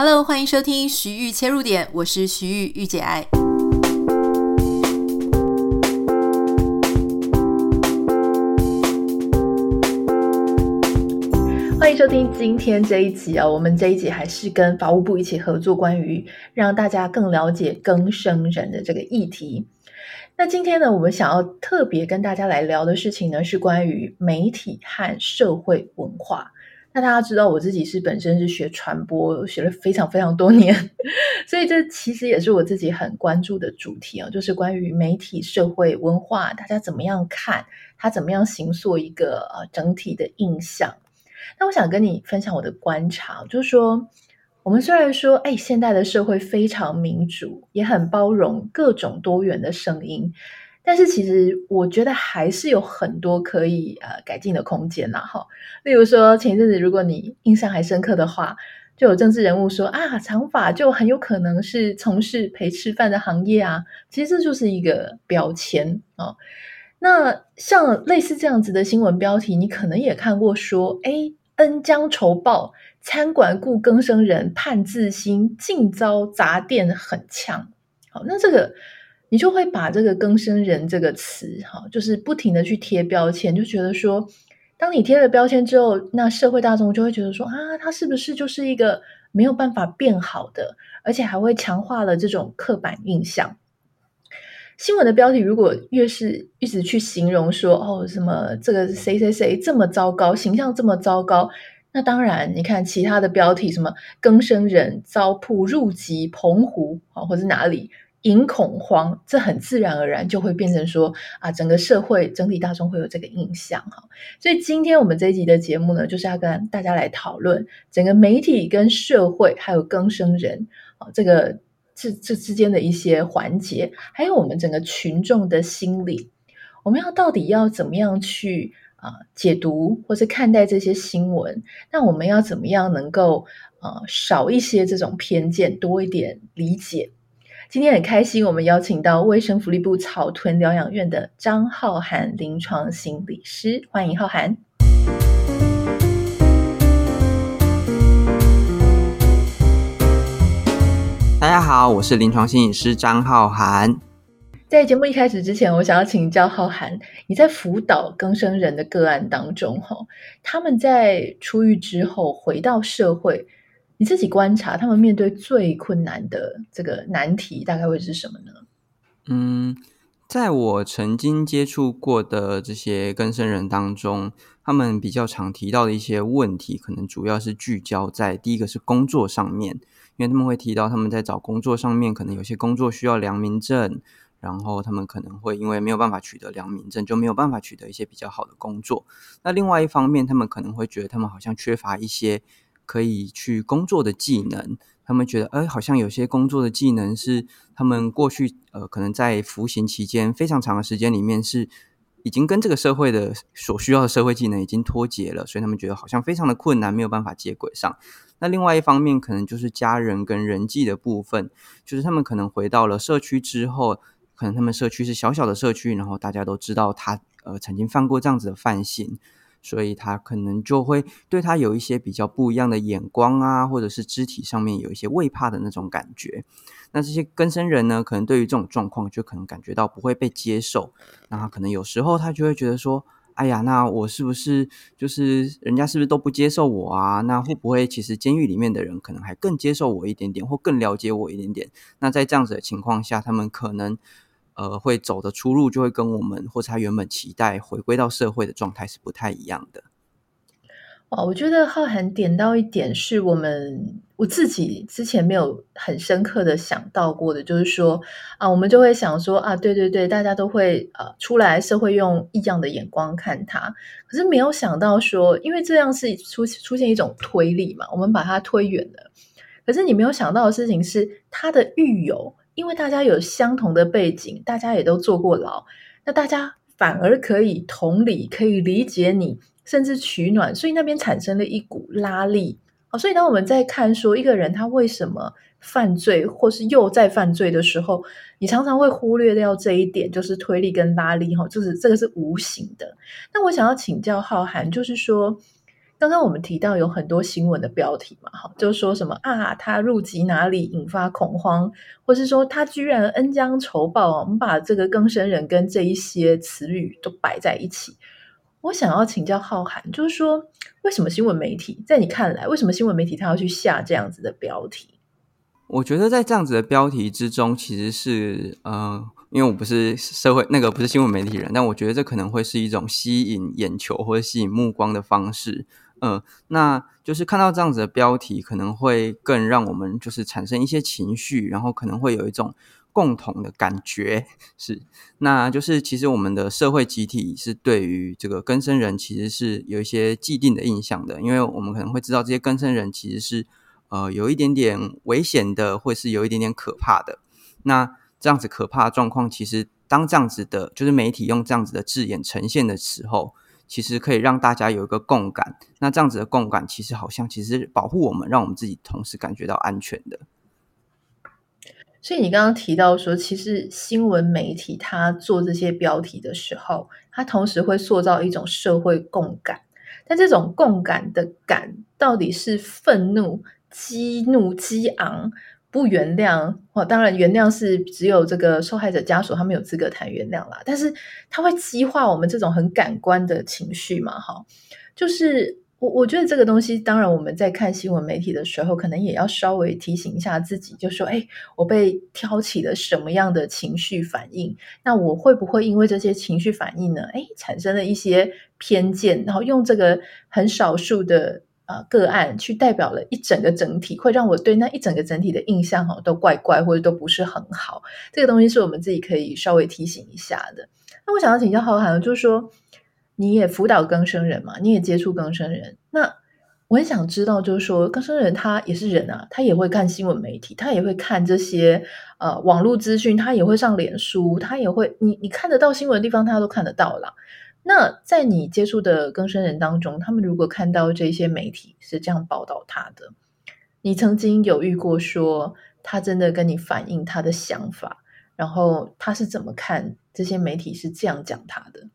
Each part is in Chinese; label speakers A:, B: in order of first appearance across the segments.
A: Hello，欢迎收听徐玉切入点，我是徐豫御姐爱。欢迎收听今天这一集啊，我们这一集还是跟法务部一起合作，关于让大家更了解更生人的这个议题。那今天呢，我们想要特别跟大家来聊的事情呢，是关于媒体和社会文化。那大家知道，我自己是本身是学传播，学了非常非常多年，所以这其实也是我自己很关注的主题啊，就是关于媒体、社会文化，大家怎么样看，它怎么样形塑一个呃整体的印象。那我想跟你分享我的观察，就是说，我们虽然说，哎，现代的社会非常民主，也很包容各种多元的声音。但是其实我觉得还是有很多可以呃改进的空间呐，哈。例如说前一阵子，如果你印象还深刻的话，就有政治人物说啊，长发就很有可能是从事陪吃饭的行业啊。其实这就是一个标签哦。那像类似这样子的新闻标题，你可能也看过，说哎，恩将仇报，餐馆雇更生人盼自新，竟遭砸店很呛。好，那这个。你就会把这个“更生人”这个词，哈，就是不停的去贴标签，就觉得说，当你贴了标签之后，那社会大众就会觉得说，啊，他是不是就是一个没有办法变好的，而且还会强化了这种刻板印象。新闻的标题如果越是一直去形容说，哦，什么这个谁谁谁这么糟糕，形象这么糟糕，那当然，你看其他的标题，什么“更生人遭曝入籍澎湖”啊，或者哪里。引恐慌，这很自然而然就会变成说啊，整个社会整体大众会有这个印象哈。所以今天我们这一集的节目呢，就是要跟大家来讨论整个媒体跟社会还有更生人啊，这个这这之间的一些环节，还有我们整个群众的心理，我们要到底要怎么样去啊解读或是看待这些新闻？那我们要怎么样能够啊少一些这种偏见，多一点理解？今天很开心，我们邀请到卫生福利部草屯疗养院的张浩涵临床心理师，欢迎浩涵。
B: 大家好，我是临床心理师张浩涵。
A: 在节目一开始之前，我想要请教浩涵，你在辅导更生人的个案当中，哈，他们在出狱之后回到社会。你自己观察，他们面对最困难的这个难题，大概会是什么呢？
B: 嗯，在我曾经接触过的这些更生人当中，他们比较常提到的一些问题，可能主要是聚焦在第一个是工作上面，因为他们会提到他们在找工作上面，可能有些工作需要良民证，然后他们可能会因为没有办法取得良民证，就没有办法取得一些比较好的工作。那另外一方面，他们可能会觉得他们好像缺乏一些。可以去工作的技能，他们觉得，哎，好像有些工作的技能是他们过去，呃，可能在服刑期间非常长的时间里面是已经跟这个社会的所需要的社会技能已经脱节了，所以他们觉得好像非常的困难，没有办法接轨上。那另外一方面，可能就是家人跟人际的部分，就是他们可能回到了社区之后，可能他们社区是小小的社区，然后大家都知道他，呃，曾经犯过这样子的犯行。所以他可能就会对他有一些比较不一样的眼光啊，或者是肢体上面有一些畏怕的那种感觉。那这些根生人呢，可能对于这种状况就可能感觉到不会被接受。那可能有时候他就会觉得说：“哎呀，那我是不是就是人家是不是都不接受我啊？那会不会其实监狱里面的人可能还更接受我一点点，或更了解我一点点？那在这样子的情况下，他们可能。”呃，会走的出路就会跟我们或者他原本期待回归到社会的状态是不太一样的。
A: 哦，我觉得浩涵点到一点是我们我自己之前没有很深刻的想到过的，就是说啊，我们就会想说啊，对对对，大家都会呃出来社会用异样的眼光看他，可是没有想到说，因为这样是出出现一种推力嘛，我们把它推远了。可是你没有想到的事情是，他的狱友。因为大家有相同的背景，大家也都坐过牢，那大家反而可以同理，可以理解你，甚至取暖，所以那边产生了一股拉力。好，所以当我们在看说一个人他为什么犯罪，或是又在犯罪的时候，你常常会忽略掉这一点，就是推力跟拉力，哈，就是这个是无形的。那我想要请教浩涵，就是说，刚刚我们提到有很多新闻的标题嘛，哈，就是说什么啊，他入籍哪里引发恐慌，或是说他居然恩将仇报，我们把这个更生人跟这一些词语都摆在一起。我想要请教浩涵，就是说，为什么新闻媒体在你看来，为什么新闻媒体他要去下这样子的标题？
B: 我觉得在这样子的标题之中，其实是呃，因为我不是社会那个不是新闻媒体人，但我觉得这可能会是一种吸引眼球或者吸引目光的方式。嗯、那就是看到这样子的标题，可能会更让我们就是产生一些情绪，然后可能会有一种。共同的感觉是，那就是其实我们的社会集体是对于这个更生人其实是有一些既定的印象的，因为我们可能会知道这些更生人其实是呃有一点点危险的，或是有一点点可怕的。那这样子可怕的状况，其实当这样子的，就是媒体用这样子的字眼呈现的时候，其实可以让大家有一个共感。那这样子的共感，其实好像其实保护我们，让我们自己同时感觉到安全的。
A: 所以你刚刚提到说，其实新闻媒体它做这些标题的时候，它同时会塑造一种社会共感。但这种共感的感，到底是愤怒、激怒、激昂、不原谅？哦，当然，原谅是只有这个受害者家属他们有资格谈原谅啦。但是它会激化我们这种很感官的情绪嘛？哈，就是。我我觉得这个东西，当然我们在看新闻媒体的时候，可能也要稍微提醒一下自己，就说：哎，我被挑起了什么样的情绪反应？那我会不会因为这些情绪反应呢？哎，产生了一些偏见，然后用这个很少数的呃个案去代表了一整个整体，会让我对那一整个整体的印象哈都怪怪，或者都不是很好。这个东西是我们自己可以稍微提醒一下的。那我想要请教浩涵，就是说。你也辅导更生人嘛？你也接触更生人，那我很想知道，就是说更生人他也是人啊，他也会看新闻媒体，他也会看这些呃网络资讯，他也会上脸书，他也会你你看得到新闻的地方，他都看得到啦。那在你接触的更生人当中，他们如果看到这些媒体是这样报道他的，你曾经有遇过说他真的跟你反映他的想法，然后他是怎么看这些媒体是这样讲他的？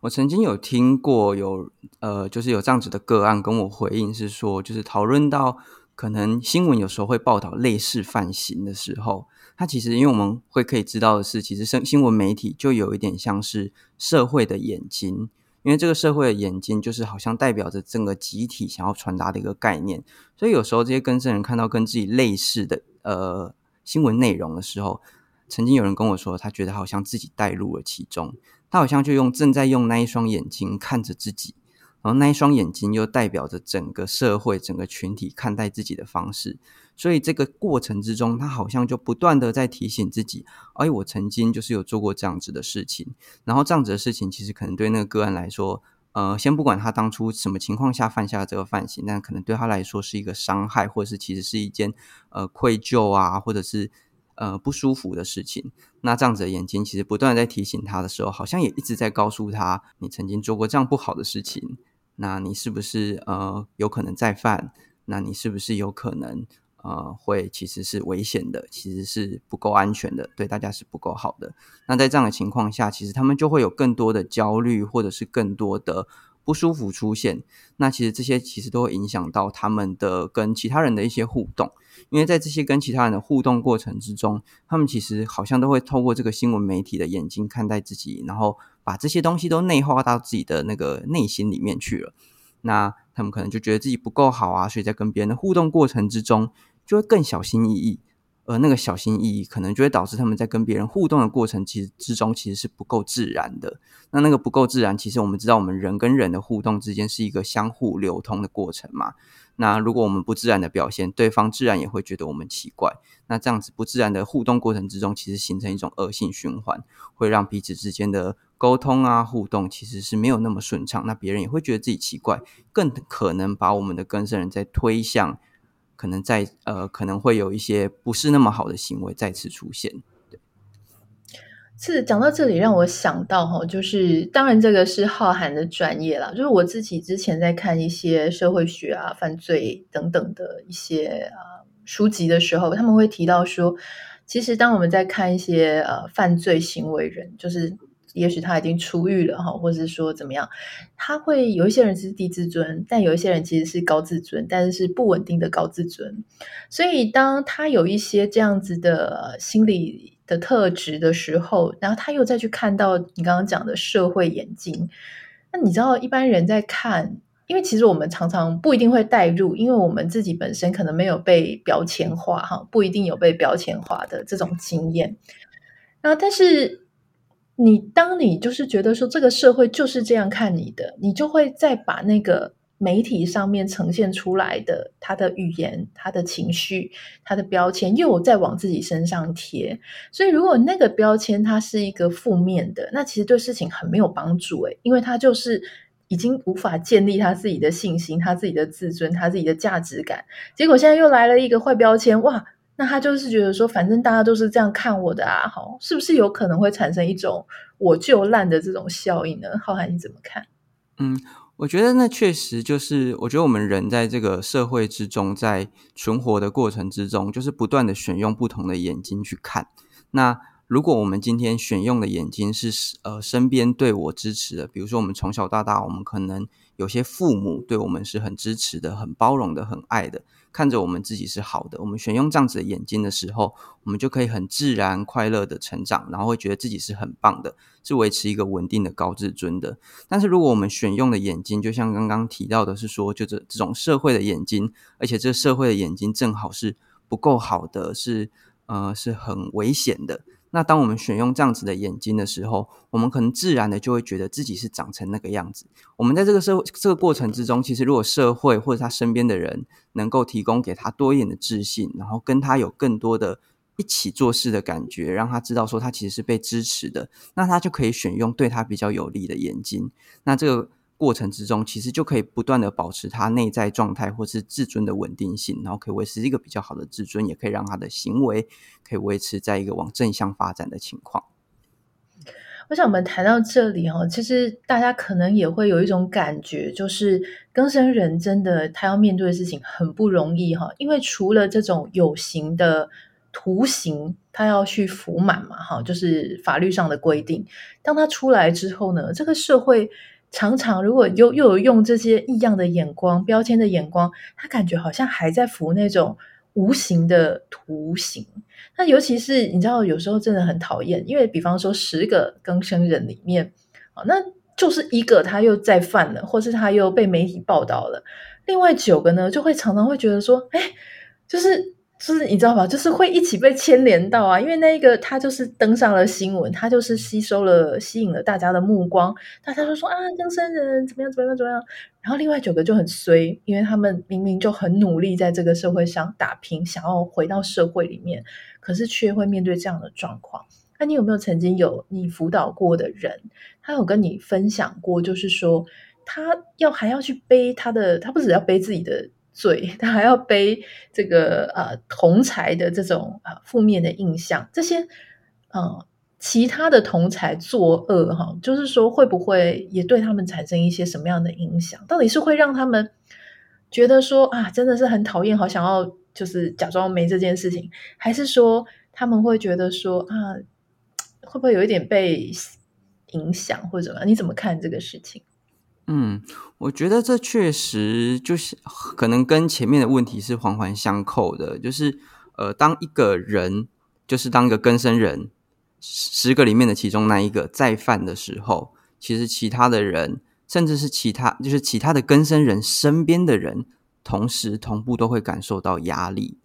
B: 我曾经有听过有呃，就是有这样子的个案跟我回应是说，就是讨论到可能新闻有时候会报道类似犯行的时候，它其实因为我们会可以知道的是，其实新新闻媒体就有一点像是社会的眼睛，因为这个社会的眼睛就是好像代表着整个集体想要传达的一个概念，所以有时候这些更生人看到跟自己类似的呃新闻内容的时候，曾经有人跟我说，他觉得好像自己带入了其中。他好像就用正在用那一双眼睛看着自己，然后那一双眼睛又代表着整个社会、整个群体看待自己的方式。所以这个过程之中，他好像就不断的在提醒自己：哎，我曾经就是有做过这样子的事情。然后这样子的事情，其实可能对那个个案来说，呃，先不管他当初什么情况下犯下这个犯行，但可能对他来说是一个伤害，或者是其实是一件呃愧疚啊，或者是。呃，不舒服的事情，那这样子的眼睛其实不断在提醒他的时候，好像也一直在告诉他，你曾经做过这样不好的事情，那你是不是呃有可能再犯？那你是不是有可能呃会其实是危险的，其实是不够安全的，对大家是不够好的？那在这样的情况下，其实他们就会有更多的焦虑，或者是更多的。不舒服出现，那其实这些其实都会影响到他们的跟其他人的一些互动，因为在这些跟其他人的互动过程之中，他们其实好像都会透过这个新闻媒体的眼睛看待自己，然后把这些东西都内化到自己的那个内心里面去了。那他们可能就觉得自己不够好啊，所以在跟别人的互动过程之中，就会更小心翼翼。而那个小心翼翼，可能就会导致他们在跟别人互动的过程其实之中，其实是不够自然的。那那个不够自然，其实我们知道，我们人跟人的互动之间是一个相互流通的过程嘛。那如果我们不自然的表现，对方自然也会觉得我们奇怪。那这样子不自然的互动过程之中，其实形成一种恶性循环，会让彼此之间的沟通啊、互动其实是没有那么顺畅。那别人也会觉得自己奇怪，更可能把我们的更生人在推向。可能在呃，可能会有一些不是那么好的行为再次出现。
A: 是讲到这里让我想到哈，就是当然这个是浩涵的专业啦，就是我自己之前在看一些社会学啊、犯罪等等的一些啊、书籍的时候，他们会提到说，其实当我们在看一些呃犯罪行为人，就是也许他已经出狱了哈，或者是说怎么样，他会有一些人是低自尊，但有一些人其实是高自尊，但是是不稳定的高自尊。所以当他有一些这样子的心理的特质的时候，然后他又再去看到你刚刚讲的社会眼睛，那你知道一般人在看。因为其实我们常常不一定会带入，因为我们自己本身可能没有被标签化，哈，不一定有被标签化的这种经验。然后，但是你当你就是觉得说这个社会就是这样看你的，你就会再把那个媒体上面呈现出来的他的语言、他的情绪、他的标签，又再往自己身上贴。所以，如果那个标签它是一个负面的，那其实对事情很没有帮助，诶，因为它就是。已经无法建立他自己的信心、他自己的自尊、他自己的价值感。结果现在又来了一个坏标签，哇！那他就是觉得说，反正大家都是这样看我的啊，好，是不是有可能会产生一种我就烂的这种效应呢？浩涵你怎么看？
B: 嗯，我觉得那确实就是，我觉得我们人在这个社会之中，在存活的过程之中，就是不断的选用不同的眼睛去看那。如果我们今天选用的眼睛是呃身边对我支持的，比如说我们从小到大，我们可能有些父母对我们是很支持的、很包容的、很爱的，看着我们自己是好的。我们选用这样子的眼睛的时候，我们就可以很自然、快乐的成长，然后会觉得自己是很棒的，是维持一个稳定的高自尊的。但是如果我们选用的眼睛，就像刚刚提到的是说，就这这种社会的眼睛，而且这社会的眼睛正好是不够好的，是呃是很危险的。那当我们选用这样子的眼睛的时候，我们可能自然的就会觉得自己是长成那个样子。我们在这个社会这个过程之中，其实如果社会或者他身边的人能够提供给他多一点的自信，然后跟他有更多的一起做事的感觉，让他知道说他其实是被支持的，那他就可以选用对他比较有利的眼睛。那这个。过程之中，其实就可以不断的保持他内在状态或是自尊的稳定性，然后可以维持一个比较好的自尊，也可以让他的行为可以维持在一个往正向发展的情况。
A: 我想我们谈到这里哦，其实大家可能也会有一种感觉，就是更生人真的他要面对的事情很不容易哈，因为除了这种有形的图形，他要去服满嘛哈，就是法律上的规定。当他出来之后呢，这个社会。常常，如果又又有用这些异样的眼光、标签的眼光，他感觉好像还在服那种无形的图形。那尤其是你知道，有时候真的很讨厌，因为比方说十个更生人里面，啊，那就是一个他又再犯了，或是他又被媒体报道了，另外九个呢，就会常常会觉得说，哎，就是。就是你知道吧，就是会一起被牵连到啊，因为那一个他就是登上了新闻，他就是吸收了、吸引了大家的目光，大家就说啊，江山人怎么样怎么样怎么样，然后另外九个就很衰，因为他们明明就很努力在这个社会上打拼，想要回到社会里面，可是却会面对这样的状况。那你有没有曾经有你辅导过的人，他有跟你分享过，就是说他要还要去背他的，他不只要背自己的。罪，他还要背这个呃同才的这种啊、呃、负面的印象，这些呃其他的同才作恶哈，就是说会不会也对他们产生一些什么样的影响？到底是会让他们觉得说啊真的是很讨厌，好想要就是假装没这件事情，还是说他们会觉得说啊会不会有一点被影响或者怎么样？你怎么看这个事情？
B: 嗯，我觉得这确实就是可能跟前面的问题是环环相扣的，就是呃，当一个人就是当一个更生人，十个里面的其中那一个再犯的时候，其实其他的人，甚至是其他就是其他的更生人身边的人，同时同步都会感受到压力。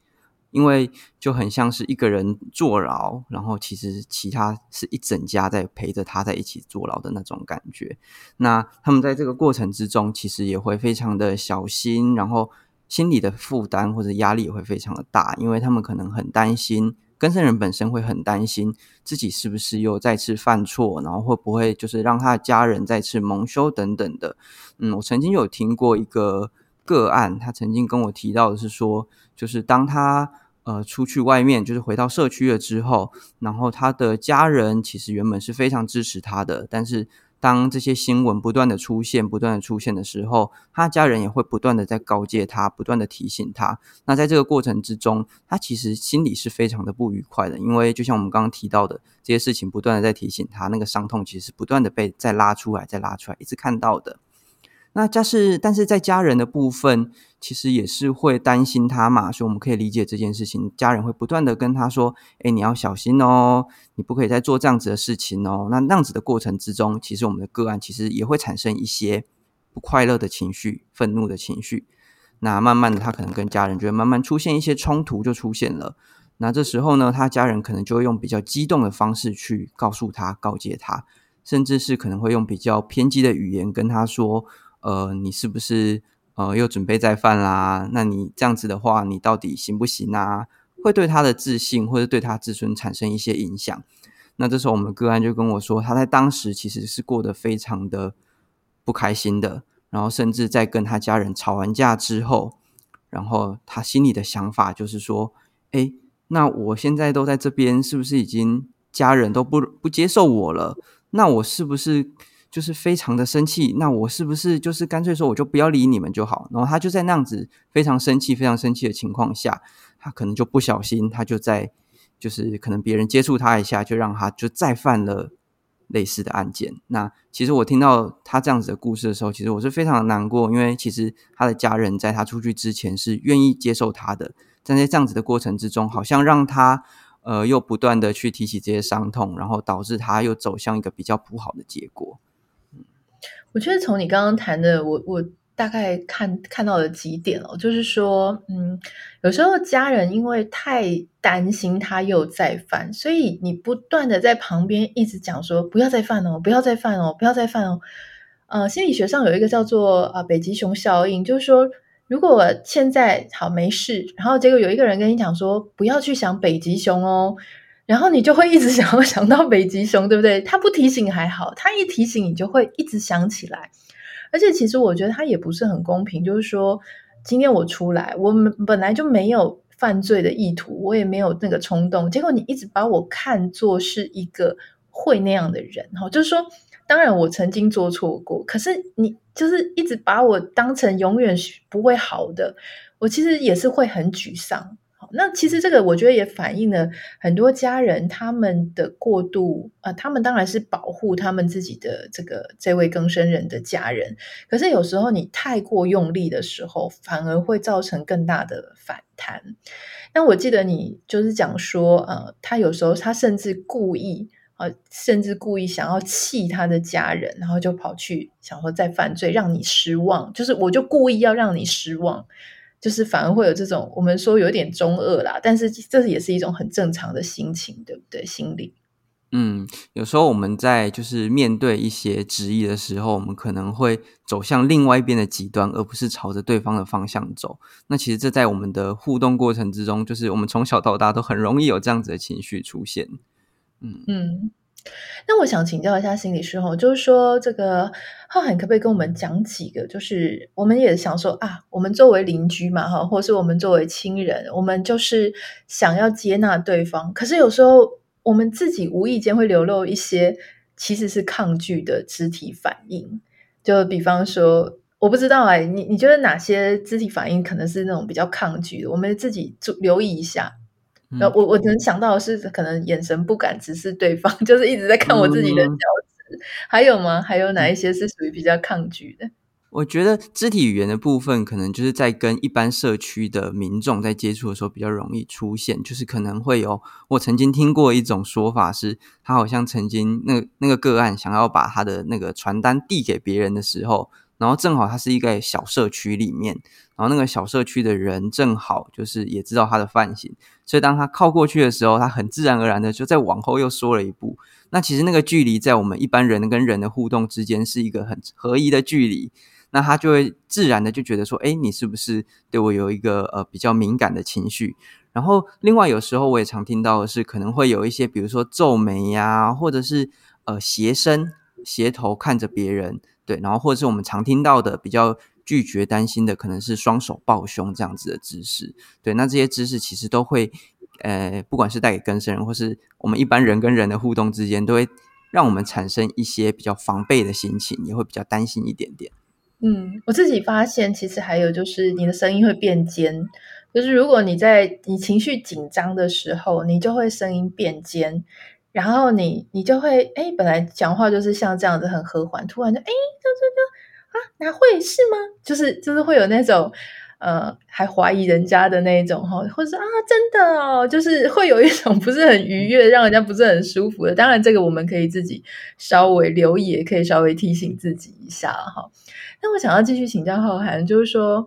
B: 因为就很像是一个人坐牢，然后其实其他是一整家在陪着他在一起坐牢的那种感觉。那他们在这个过程之中，其实也会非常的小心，然后心理的负担或者压力也会非常的大，因为他们可能很担心，跟生人本身会很担心自己是不是又再次犯错，然后会不会就是让他的家人再次蒙羞等等的。嗯，我曾经有听过一个个案，他曾经跟我提到的是说，就是当他呃出去外面，就是回到社区了之后，然后他的家人其实原本是非常支持他的，但是当这些新闻不断的出现、不断的出现的时候，他家人也会不断的在告诫他、不断的提醒他。那在这个过程之中，他其实心里是非常的不愉快的，因为就像我们刚刚提到的，这些事情不断的在提醒他，那个伤痛其实是不断的被再拉出来、再拉出来，一直看到的。那家是，但是在家人的部分，其实也是会担心他嘛，所以我们可以理解这件事情。家人会不断的跟他说：“诶，你要小心哦，你不可以再做这样子的事情哦。”那那样子的过程之中，其实我们的个案其实也会产生一些不快乐的情绪、愤怒的情绪。那慢慢的，他可能跟家人就会慢慢出现一些冲突，就出现了。那这时候呢，他家人可能就会用比较激动的方式去告诉他、告诫他，甚至是可能会用比较偏激的语言跟他说。呃，你是不是呃又准备再犯啦？那你这样子的话，你到底行不行啊？会对他的自信或者对他自尊产生一些影响。那这时候我们个案就跟我说，他在当时其实是过得非常的不开心的，然后甚至在跟他家人吵完架之后，然后他心里的想法就是说，诶，那我现在都在这边，是不是已经家人都不不接受我了？那我是不是？就是非常的生气，那我是不是就是干脆说我就不要理你们就好？然后他就在那样子非常生气、非常生气的情况下，他可能就不小心，他就在就是可能别人接触他一下，就让他就再犯了类似的案件。那其实我听到他这样子的故事的时候，其实我是非常的难过，因为其实他的家人在他出去之前是愿意接受他的，但在这样子的过程之中，好像让他。呃，又不断的去提起这些伤痛，然后导致他又走向一个比较不好的结果。
A: 我觉得从你刚刚谈的，我我大概看看到了几点哦，就是说，嗯，有时候家人因为太担心他又再犯，所以你不断的在旁边一直讲说不要再犯哦，不要再犯哦，不要再犯哦。呃，心理学上有一个叫做啊北极熊效应，就是说，如果现在好没事，然后结果有一个人跟你讲说不要去想北极熊哦。然后你就会一直想要想到北极熊，对不对？他不提醒还好，他一提醒你就会一直想起来。而且其实我觉得他也不是很公平，就是说今天我出来，我们本来就没有犯罪的意图，我也没有那个冲动，结果你一直把我看作是一个会那样的人，哈，就是说，当然我曾经做错过，可是你就是一直把我当成永远不会好的，我其实也是会很沮丧。那其实这个我觉得也反映了很多家人他们的过度啊、他们当然是保护他们自己的这个这位更生人的家人，可是有时候你太过用力的时候，反而会造成更大的反弹。那我记得你就是讲说，呃，他有时候他甚至故意、呃，甚至故意想要气他的家人，然后就跑去想说再犯罪，让你失望，就是我就故意要让你失望。就是反而会有这种我们说有点中二啦，但是这也是一种很正常的心情，对不对？心理。
B: 嗯，有时候我们在就是面对一些质疑的时候，我们可能会走向另外一边的极端，而不是朝着对方的方向走。那其实这在我们的互动过程之中，就是我们从小到大都很容易有这样子的情绪出现。嗯嗯。
A: 那我想请教一下心理师哈，就是说这个浩涵可不可以跟我们讲几个？就是我们也想说啊，我们作为邻居嘛哈，或是我们作为亲人，我们就是想要接纳对方，可是有时候我们自己无意间会流露一些其实是抗拒的肢体反应。就比方说，我不知道哎，你你觉得哪些肢体反应可能是那种比较抗拒的？我们自己注留意一下。呃、嗯，我我能想到的是，可能眼神不敢直视对方，就是一直在看我自己的脚趾。嗯、还有吗？还有哪一些是属于比较抗拒的？
B: 我觉得肢体语言的部分，可能就是在跟一般社区的民众在接触的时候比较容易出现，就是可能会有。我曾经听过一种说法是，他好像曾经那个那个个案想要把他的那个传单递给别人的时候。然后正好他是一个小社区里面，然后那个小社区的人正好就是也知道他的犯行，所以当他靠过去的时候，他很自然而然的就再往后又缩了一步。那其实那个距离在我们一般人跟人的互动之间是一个很合宜的距离，那他就会自然的就觉得说，哎，你是不是对我有一个呃比较敏感的情绪？然后另外有时候我也常听到的是，可能会有一些比如说皱眉呀，或者是呃斜身斜头看着别人。对，然后或者是我们常听到的比较拒绝、担心的，可能是双手抱胸这样子的姿势。对，那这些姿势其实都会，呃，不管是带给更生人，或是我们一般人跟人的互动之间，都会让我们产生一些比较防备的心情，也会比较担心一点点。
A: 嗯，我自己发现，其实还有就是你的声音会变尖，就是如果你在你情绪紧张的时候，你就会声音变尖，然后你你就会哎，本来讲话就是像这样子很和缓，突然就哎，就就就啊，哪会是吗？就是就是会有那种。呃，还怀疑人家的那种哈，或者是啊，真的哦，就是会有一种不是很愉悦，让人家不是很舒服的。当然，这个我们可以自己稍微留意，也可以稍微提醒自己一下哈。那我想要继续请教浩涵，就是说，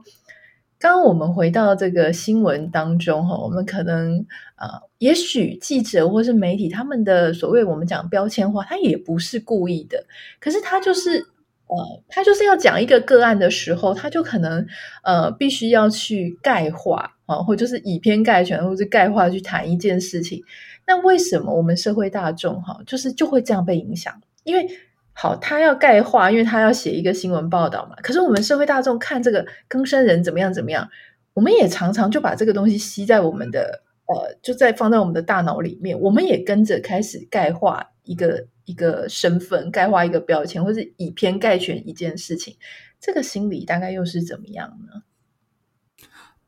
A: 刚刚我们回到这个新闻当中哈，我们可能呃，也许记者或是媒体他们的所谓我们讲标签化，他也不是故意的，可是他就是。呃，他就是要讲一个个案的时候，他就可能呃，必须要去概化啊，或就是以偏概全，或是概化去谈一件事情。那为什么我们社会大众哈，就是就会这样被影响？因为好，他要概化，因为他要写一个新闻报道嘛。可是我们社会大众看这个更生人怎么样怎么样，我们也常常就把这个东西吸在我们的呃，就在放在我们的大脑里面，我们也跟着开始概化一个。一个身份，概括一个标签，或是以偏概全一件事情，这个心理大概又是怎么样呢？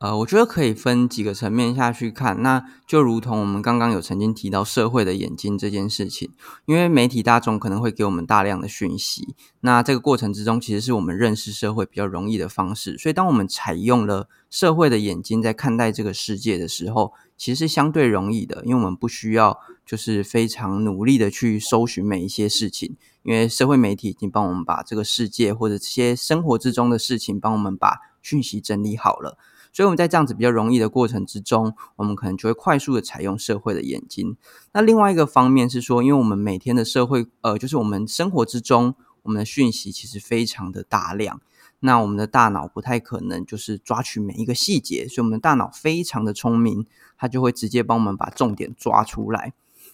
B: 呃，我觉得可以分几个层面下去看，那就如同我们刚刚有曾经提到社会的眼睛这件事情，因为媒体大众可能会给我们大量的讯息，那这个过程之中其实是我们认识社会比较容易的方式，所以当我们采用了社会的眼睛在看待这个世界的时候，其实是相对容易的，因为我们不需要。就是非常努力的去搜寻每一些事情，因为社会媒体已经帮我们把这个世界或者这些生活之中的事情帮我们把讯息整理好了，所以我们在这样子比较容易的过程之中，我们可能就会快速的采用社会的眼睛。那另外一个方面是说，因为我们每天的社会，呃，就是我们生活之中，我们的讯息其实非常的大量，那我们的大脑不太可能就是抓取每一个细节，所以我们的大脑非常的聪明，它就会直接帮我们把重点抓出来。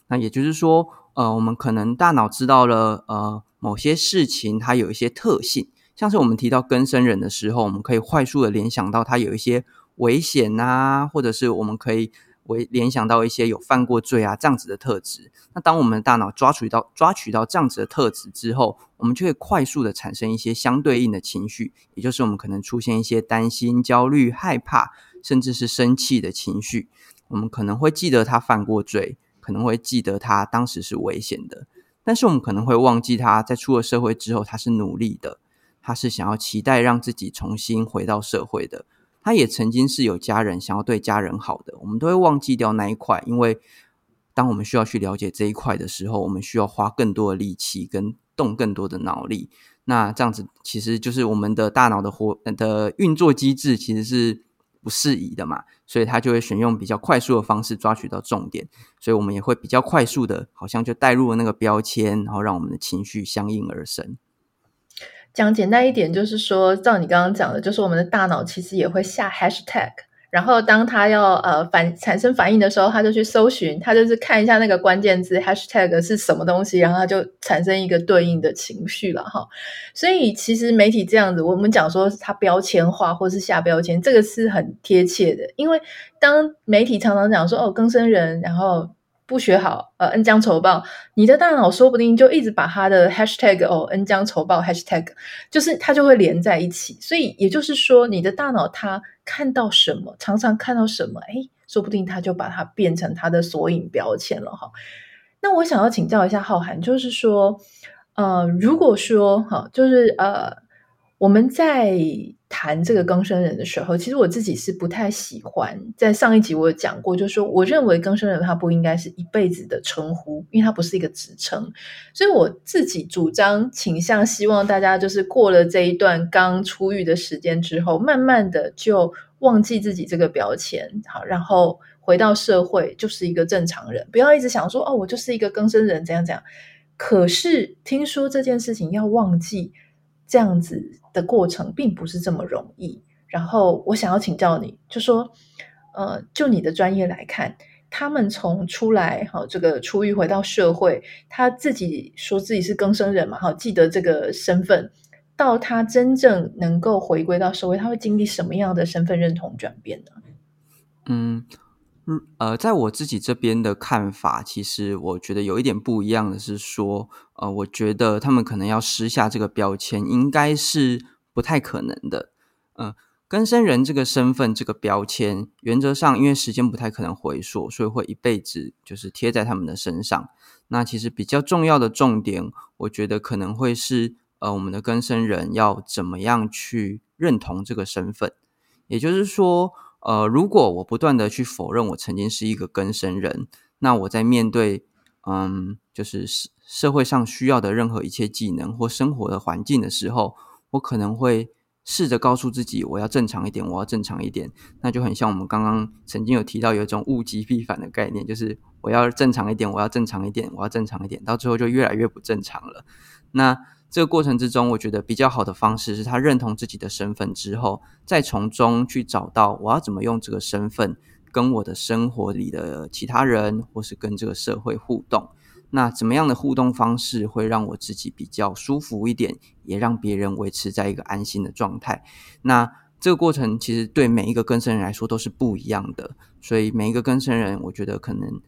B: 那也就是说，呃，我们可能大脑知道了，呃，某些事情它有一些特性，像是我们提到更生人的时候，我们可以快速的联想到他有一些危险啊，或者是我们可以为联想到一些有犯过罪啊这样子的特质。那当我们的大脑抓取到抓取到这样子的特质之后，我们就会快速的产生一些相对应的情绪，也就是我们可能出现一些担心、焦虑、害怕，甚至是生气的情绪。我们可能会记得他犯过罪。可能会记得他当时是危险的，但是我们可能会忘记他在出了社会之后，他是努力的，他是想要期待让自己重新回到社会的。他也曾经是有家人想要对家人好的，我们都会忘记掉那一块，因为当我们需要去了解这一块的时候，我们需要花更多的力气跟动更多的脑力。那这样子其实就是我们的大脑的活的运作机制其实是不适宜的嘛。所以他就会选用比较快速的方式抓取到重点，所以我们也会比较快速的，好像就带入了那个标签，然后让我们的情绪相应而生。
A: 讲简单一点，就是说，照你刚刚讲的，就是我们的大脑其实也会下 hashtag。然后当他要呃反产生反应的时候，他就去搜寻，他就是看一下那个关键字 hashtag 是什么东西，然后他就产生一个对应的情绪了哈。所以其实媒体这样子，我们讲说它标签化或是下标签，这个是很贴切的，因为当媒体常常讲说哦更生人，然后。不学好，呃，恩将仇报，你的大脑说不定就一直把他的 hashtag 哦，恩将仇报 hashtag，就是它就会连在一起。所以也就是说，你的大脑它看到什么，常常看到什么，诶，说不定它就把它变成它的索引标签了哈。那我想要请教一下浩涵，就是说，呃，如果说哈，就是呃。我们在谈这个更生人的时候，其实我自己是不太喜欢。在上一集我有讲过，就是说，我认为更生人他不应该是一辈子的称呼，因为他不是一个职称。所以我自己主张倾向，希望大家就是过了这一段刚出狱的时间之后，慢慢的就忘记自己这个标签，好，然后回到社会就是一个正常人，不要一直想说哦，我就是一个更生人，怎样怎样。可是听说这件事情要忘记。这样子的过程并不是这么容易。然后我想要请教你，就说，呃，就你的专业来看，他们从出来哈，这个出狱回到社会，他自己说自己是更生人嘛，哈，记得这个身份，到他真正能够回归到社会，他会经历什么样的身份认同转变呢？
B: 嗯。呃，在我自己这边的看法，其实我觉得有一点不一样的是说，呃，我觉得他们可能要撕下这个标签，应该是不太可能的。嗯、呃，更生人这个身份、这个标签，原则上因为时间不太可能回溯，所以会一辈子就是贴在他们的身上。那其实比较重要的重点，我觉得可能会是，呃，我们的更生人要怎么样去认同这个身份，也就是说。呃，如果我不断的去否认我曾经是一个更生人，那我在面对嗯，就是社社会上需要的任何一切技能或生活的环境的时候，我可能会试着告诉自己，我要正常一点，我要正常一点。那就很像我们刚刚曾经有提到有一种物极必反的概念，就是我要正常一点，我要正常一点，我要正常一点，到最后就越来越不正常了。那这个过程之中，我觉得比较好的方式是他认同自己的身份之后，再从中去找到我要怎么用这个身份跟我的生活里的其他人，或是跟这个社会互动。那怎么样的互动方式会让我自己比较舒服一点，也让别人维持在一个安心的状态？那这个过程其实对每一个更生人来说都是不一样的，所以每一个更生人，我觉得可能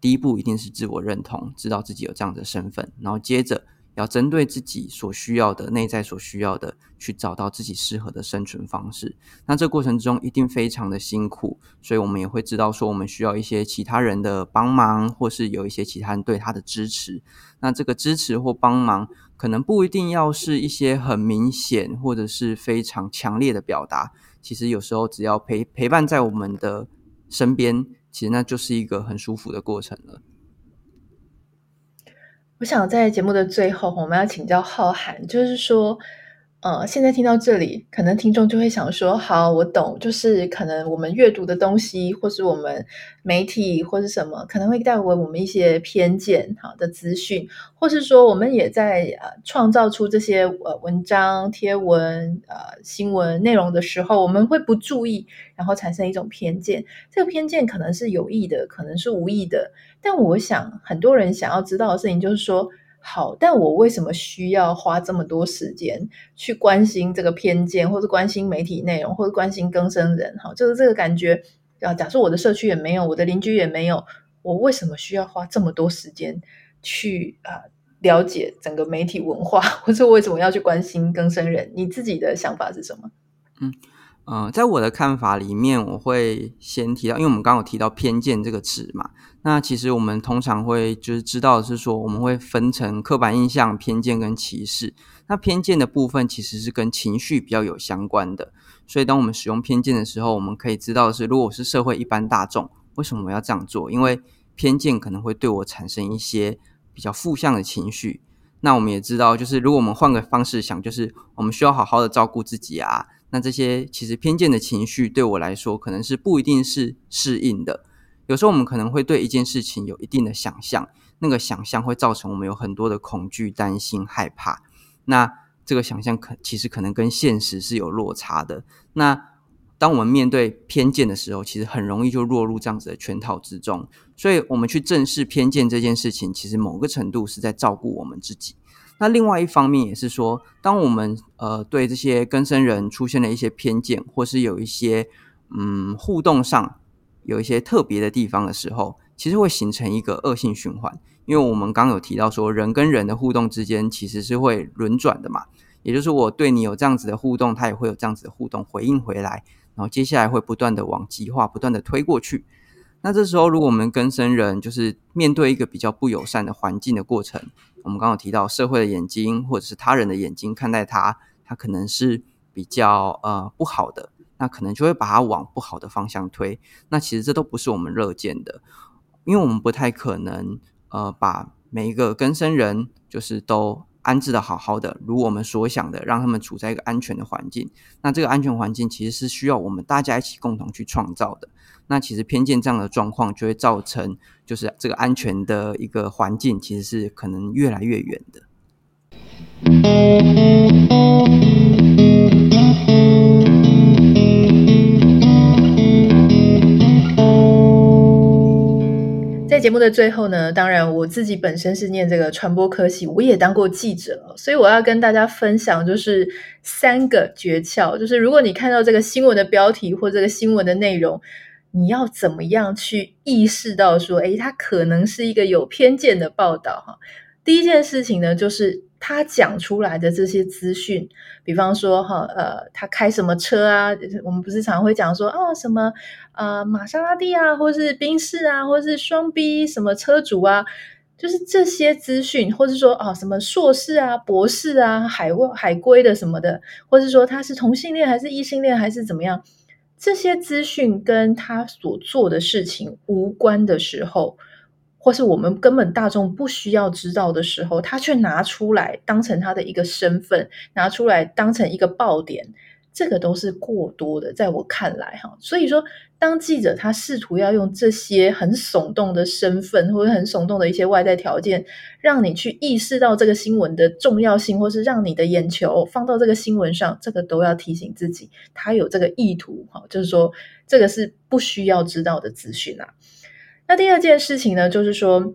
B: 第一步一定是自我认同，知道自己有这样的身份，然后接着。要针对自己所需要的内在所需要的，去找到自己适合的生存方式。那这过程中一定非常的辛苦，所以我们也会知道说，我们需要一些其他人的帮忙，或是有一些其他人对他的支持。那这个支持或帮忙，可能不一定要是一些很明显或者是非常强烈的表达。其实有时候只要陪陪伴在我们的身边，其实那就是一个很舒服的过程了。
A: 我想在节目的最后，我们要请教浩涵，就是说，呃，现在听到这里，可能听众就会想说，好，我懂，就是可能我们阅读的东西，或是我们媒体或是什么，可能会带给我们一些偏见，好的资讯，或是说，我们也在呃创造出这些呃文章、贴文、呃新闻内容的时候，我们会不注意，然后产生一种偏见。这个偏见可能是有意的，可能是无意的。但我想，很多人想要知道的事情就是说，好，但我为什么需要花这么多时间去关心这个偏见，或者关心媒体内容，或者关心更生人？哈，就是这个感觉啊。假设我的社区也没有，我的邻居也没有，我为什么需要花这么多时间去啊了解整个媒体文化，或者为什么要去关心更生人？你自己的想法是什么？
B: 嗯。呃，在我的看法里面，我会先提到，因为我们刚刚有提到偏见这个词嘛，那其实我们通常会就是知道是说，我们会分成刻板印象、偏见跟歧视。那偏见的部分其实是跟情绪比较有相关的，所以当我们使用偏见的时候，我们可以知道是，如果我是社会一般大众，为什么我要这样做？因为偏见可能会对我产生一些比较负向的情绪。那我们也知道，就是如果我们换个方式想，就是我们需要好好的照顾自己啊。那这些其实偏见的情绪对我来说，可能是不一定是适应的。有时候我们可能会对一件事情有一定的想象，那个想象会造成我们有很多的恐惧、担心、害怕。那这个想象可其实可能跟现实是有落差的。那当我们面对偏见的时候，其实很容易就落入这样子的圈套之中。所以，我们去正视偏见这件事情，其实某个程度是在照顾我们自己。那另外一方面也是说，当我们呃对这些更生人出现了一些偏见，或是有一些嗯互动上有一些特别的地方的时候，其实会形成一个恶性循环。因为我们刚有提到说，人跟人的互动之间其实是会轮转的嘛，也就是我对你有这样子的互动，他也会有这样子的互动回应回来，然后接下来会不断的往极化，不断的推过去。那这时候，如果我们跟生人就是面对一个比较不友善的环境的过程，我们刚刚有提到社会的眼睛或者是他人的眼睛看待他，他可能是比较呃不好的，那可能就会把它往不好的方向推。那其实这都不是我们乐见的，因为我们不太可能呃把每一个更生人就是都。安置的好好的，如我们所想的，让他们处在一个安全的环境。那这个安全环境其实是需要我们大家一起共同去创造的。那其实偏见这样的状况就会造成，就是这个安全的一个环境其实是可能越来越远的。
A: 节目的最后呢，当然我自己本身是念这个传播科系，我也当过记者，所以我要跟大家分享就是三个诀窍，就是如果你看到这个新闻的标题或这个新闻的内容，你要怎么样去意识到说，诶，它可能是一个有偏见的报道哈？第一件事情呢，就是他讲出来的这些资讯，比方说哈，呃，他开什么车啊？我们不是常会讲说，哦，什么呃，玛莎拉蒂啊，或是宾士啊，或是双 B 什么车主啊，就是这些资讯，或是说啊，什么硕士啊、博士啊、海外海归的什么的，或是说他是同性恋还是异性恋还是怎么样，这些资讯跟他所做的事情无关的时候。或是我们根本大众不需要知道的时候，他却拿出来当成他的一个身份，拿出来当成一个爆点，这个都是过多的，在我看来哈。所以说，当记者他试图要用这些很耸动的身份，或者很耸动的一些外在条件，让你去意识到这个新闻的重要性，或是让你的眼球放到这个新闻上，这个都要提醒自己，他有这个意图哈，就是说这个是不需要知道的资讯啊。那第二件事情呢，就是说，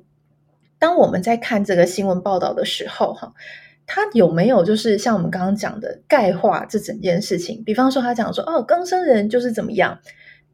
A: 当我们在看这个新闻报道的时候，哈，他有没有就是像我们刚刚讲的概化这整件事情？比方说，他讲说，哦，刚生人就是怎么样。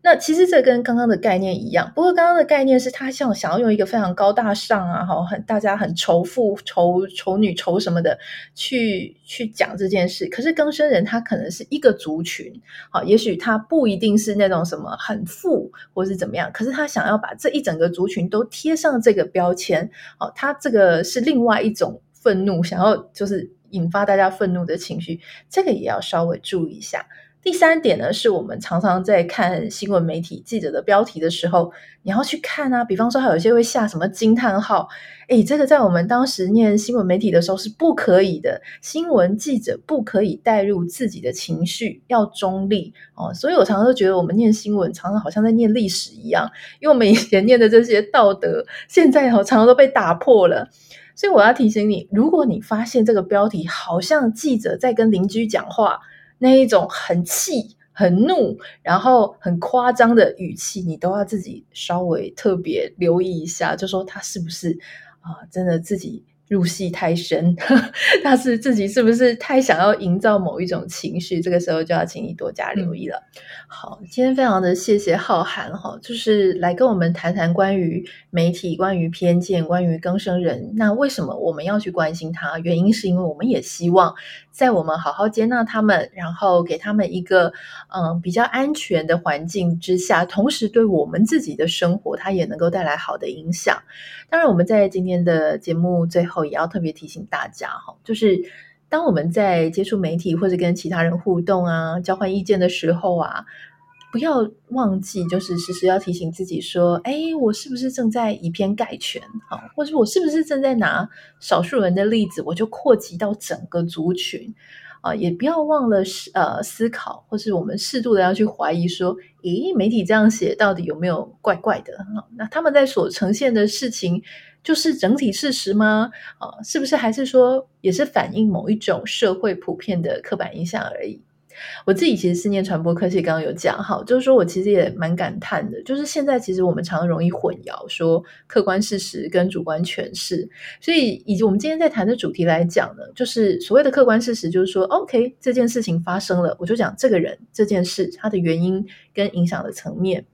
A: 那其实这跟刚刚的概念一样，不过刚刚的概念是他像想要用一个非常高大上啊，哈，很大家很仇富、仇仇女、仇什么的去去讲这件事。可是更生人他可能是一个族群，好，也许他不一定是那种什么很富或是怎么样，可是他想要把这一整个族群都贴上这个标签，好，他这个是另外一种愤怒，想要就是引发大家愤怒的情绪，这个也要稍微注意一下。第三点呢，是我们常常在看新闻媒体记者的标题的时候，你要去看啊。比方说，还有一些会下什么惊叹号，诶，这个在我们当时念新闻媒体的时候是不可以的。新闻记者不可以带入自己的情绪，要中立哦。所以我常常都觉得，我们念新闻常常好像在念历史一样，因为我们以前念的这些道德，现在好常常都被打破了。所以我要提醒你，如果你发现这个标题好像记者在跟邻居讲话，那一种很气、很怒，然后很夸张的语气，你都要自己稍微特别留意一下，就说他是不是啊、真的自己。入戏太深，但是自己是不是太想要营造某一种情绪？这个时候就要请你多加留意了。嗯、好，今天非常的谢谢浩涵哈，就是来跟我们谈谈关于媒体、关于偏见、关于更生人。那为什么我们要去关心他？原因是因为我们也希望在我们好好接纳他们，然后给他们一个嗯比较安全的环境之下，同时对我们自己的生活，它也能够带来好的影响。当然，我们在今天的节目最后。后也要特别提醒大家哈，就是当我们在接触媒体或者跟其他人互动啊、交换意见的时候啊，不要忘记，就是时时要提醒自己说：哎，我是不是正在以偏概全啊？或者我是不是正在拿少数人的例子，我就扩及到整个族群啊？也不要忘了呃思考，或是我们适度的要去怀疑说：咦，媒体这样写到底有没有怪怪的？那他们在所呈现的事情。就是整体事实吗？啊，是不是还是说也是反映某一种社会普遍的刻板印象而已？我自己其实是念传播科技，刚刚有讲哈，就是说我其实也蛮感叹的，就是现在其实我们常常容易混淆说客观事实跟主观诠释，所以以及我们今天在谈的主题来讲呢，就是所谓的客观事实，就是说 OK 这件事情发生了，我就讲这个人这件事它的原因跟影响的层面。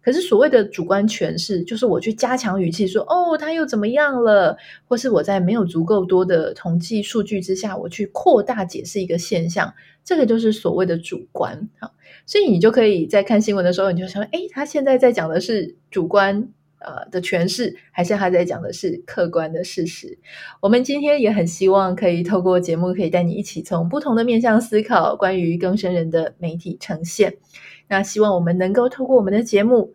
A: 可是所谓的主观诠释，就是我去加强语气说，哦，他又怎么样了？或是我在没有足够多的统计数据之下，我去扩大解释一个现象，这个就是所谓的主观。好，所以你就可以在看新闻的时候，你就想，哎，他现在在讲的是主观呃的诠释，还是他在讲的是客观的事实？我们今天也很希望可以透过节目，可以带你一起从不同的面向思考关于更生人的媒体呈现。那希望我们能够透过我们的节目，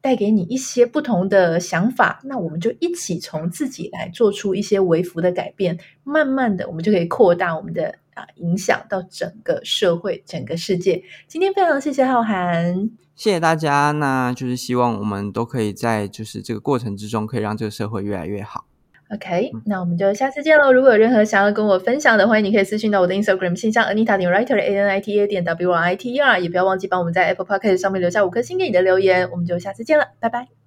A: 带给你一些不同的想法。那我们就一起从自己来做出一些微幅的改变，慢慢的，我们就可以扩大我们的啊影响到整个社会、整个世界。今天非常谢谢浩涵，
B: 谢谢大家。那就是希望我们都可以在就是这个过程之中，可以让这个社会越来越好。
A: OK，那我们就下次见喽。如果有任何想要跟我分享的，欢迎你可以私信到我的 Instagram 信箱 Anita 点 Writer A N I T A 点 W R I T E R，也不要忘记帮我们在 Apple Podcast 上面留下五颗星给你的留言。我们就下次见了，拜拜。